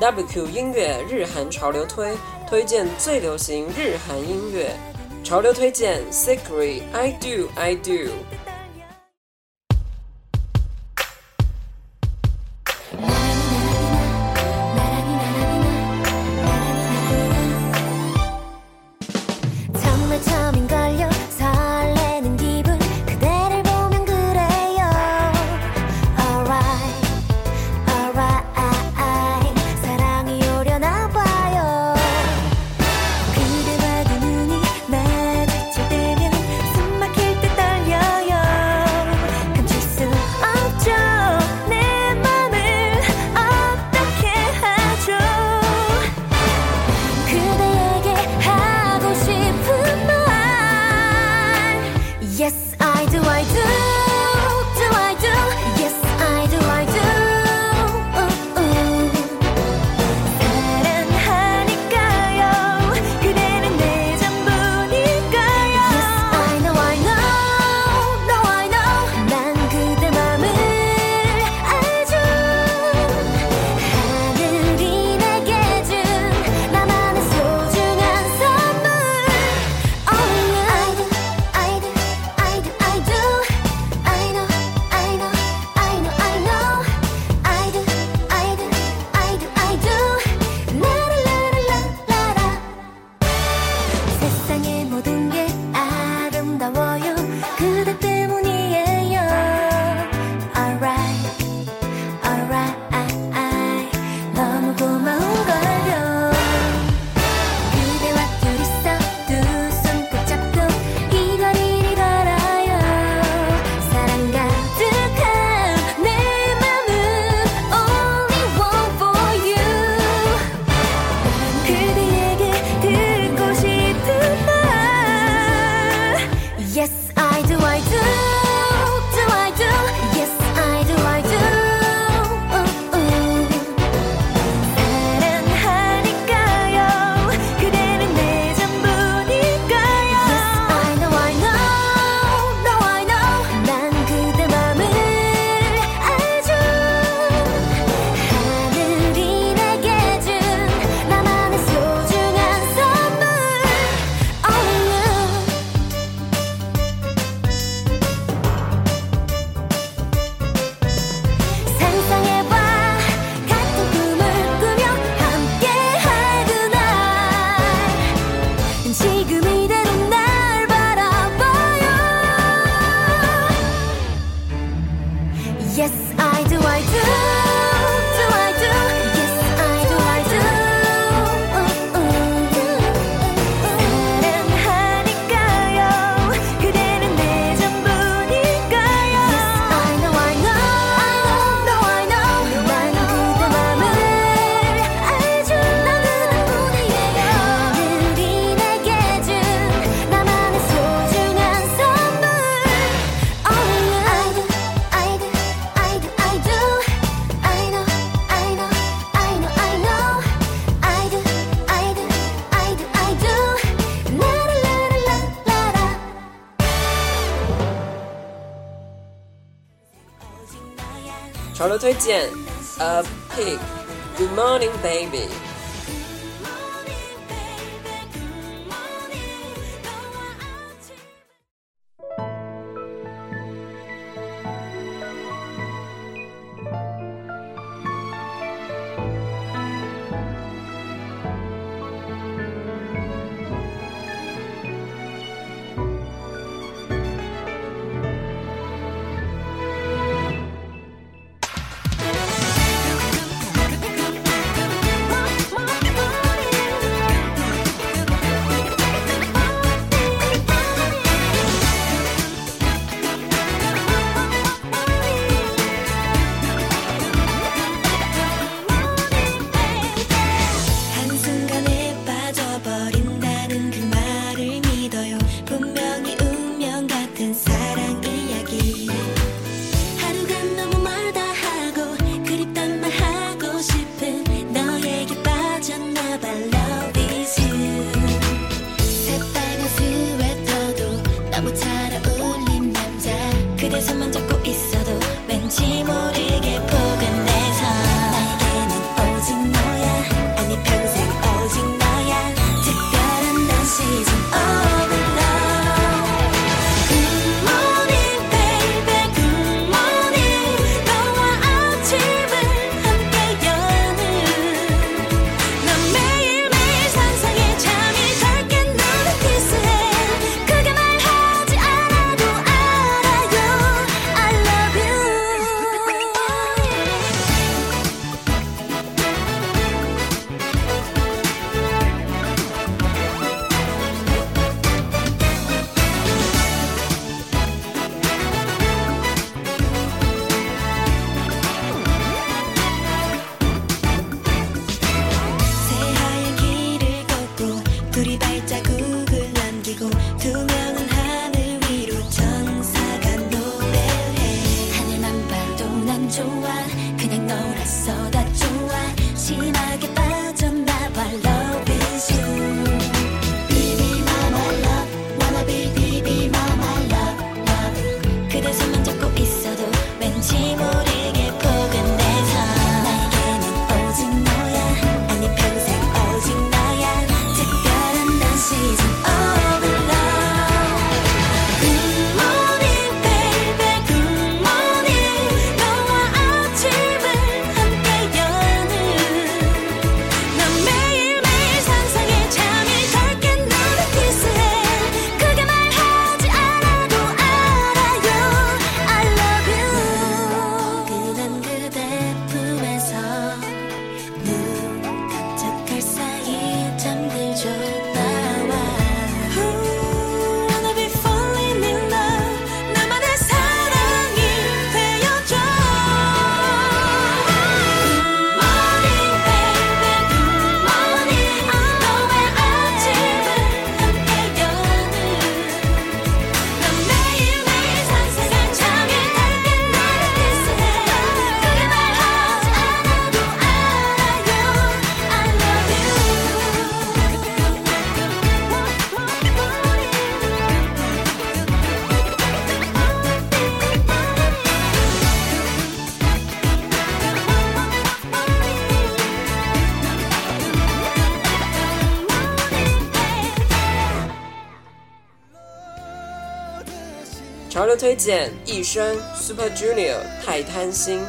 WQ 音乐日韩潮流推推荐最流行日韩音乐，潮流推荐 Secret I Do I Do。潮流推荐，A Pig，Good Morning Baby。推荐：一生 Super Junior 太贪心。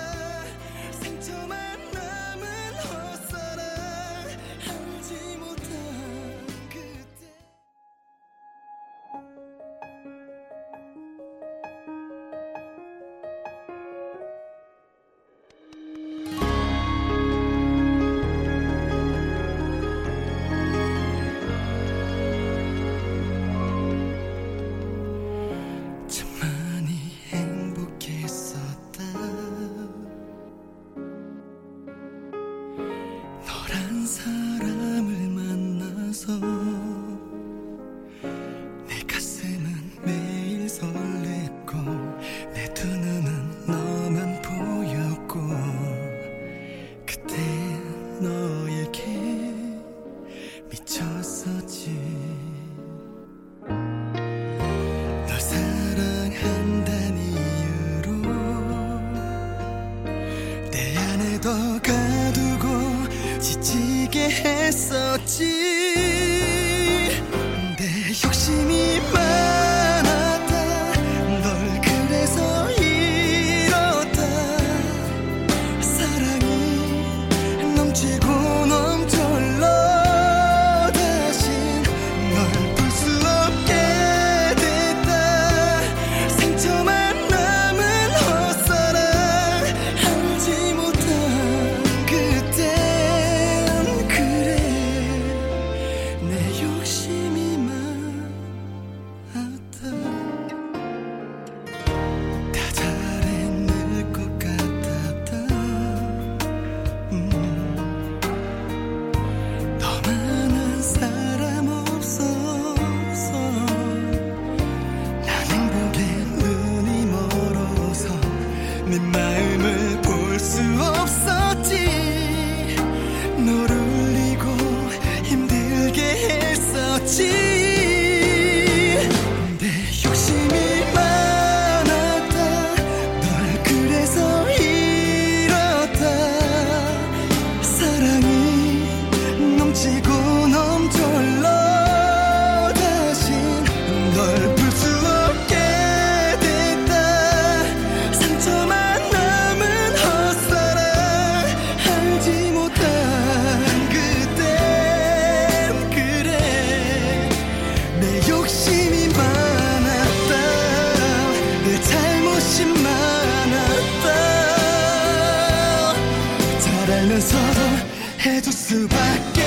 더 가두고 지치게 했었지. つばき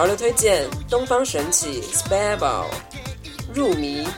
潮流推荐东方神起 spare ball 入迷。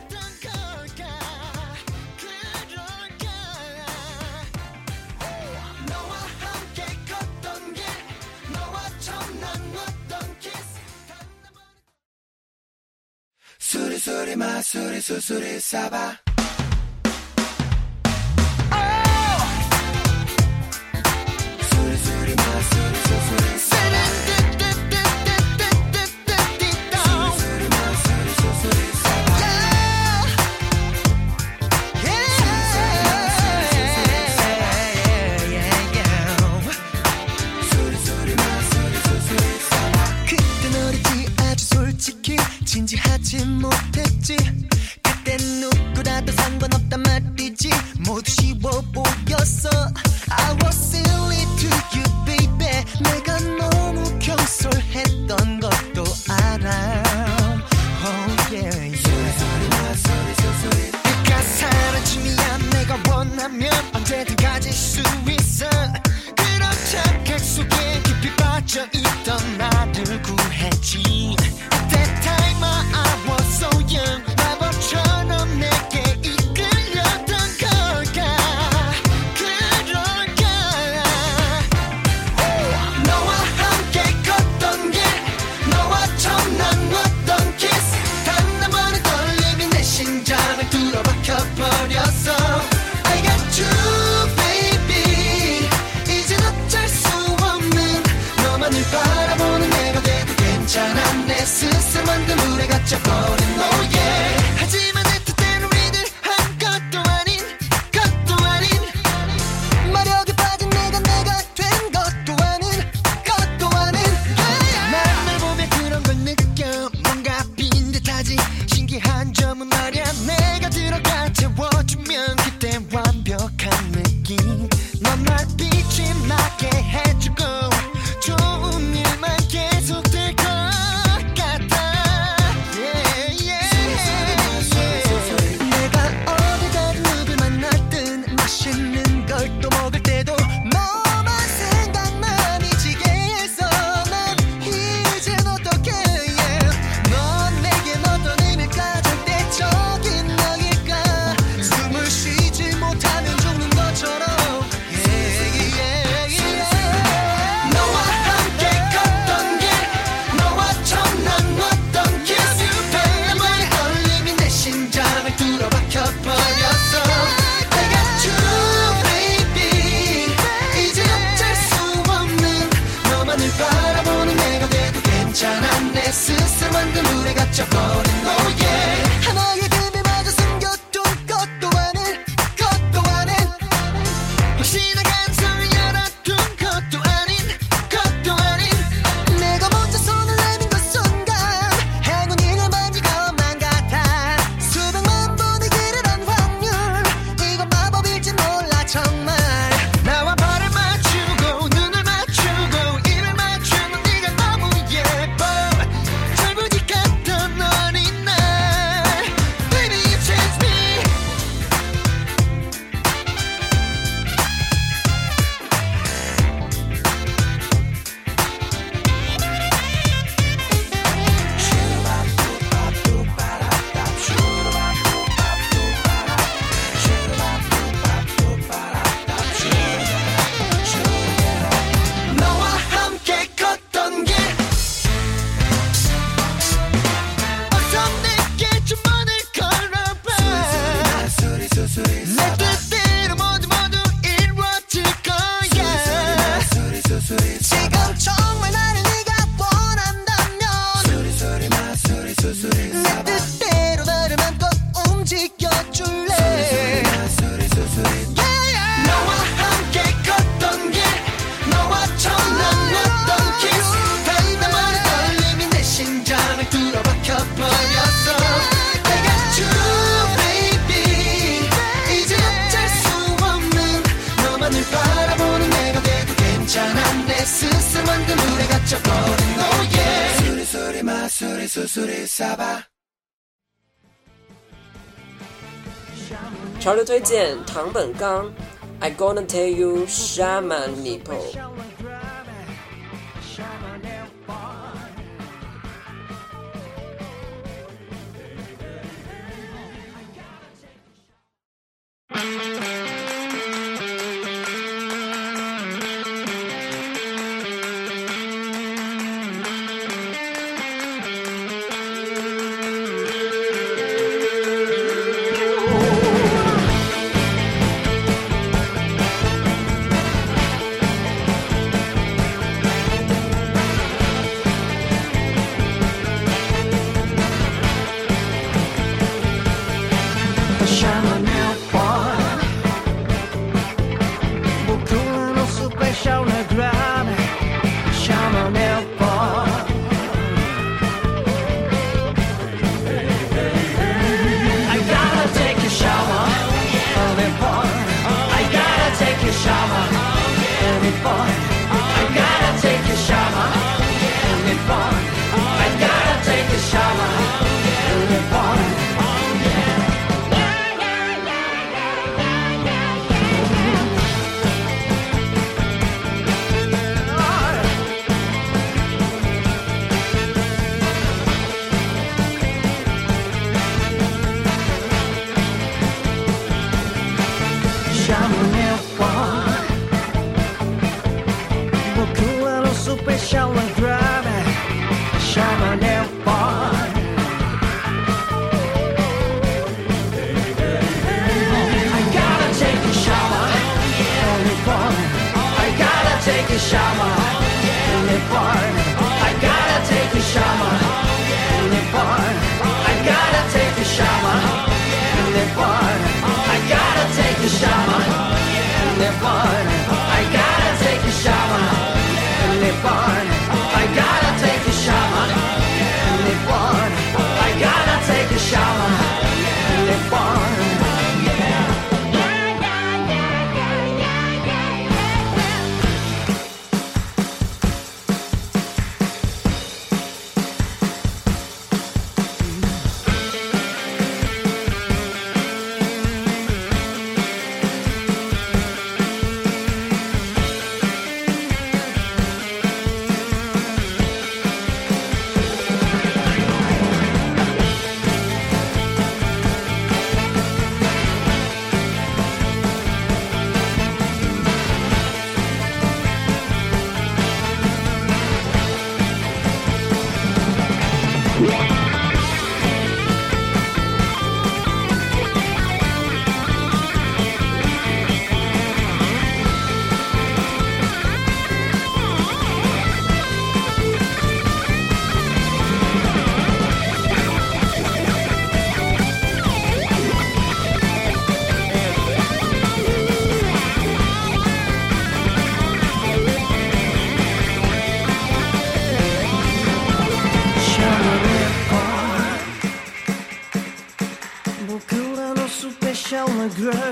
바라보는 내가 돼도 괜찮아. 내 스스로 만든 물에 갇혀버린 너야. catch. Let 潮流推荐唐本刚，I gonna tell you shaman nipple。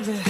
of it.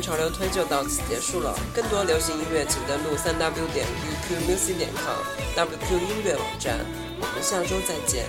潮流推就到此结束了。更多流行音乐，请登录三 w 点 UQmusic 点 com WQ 音乐网站。我们下周再见。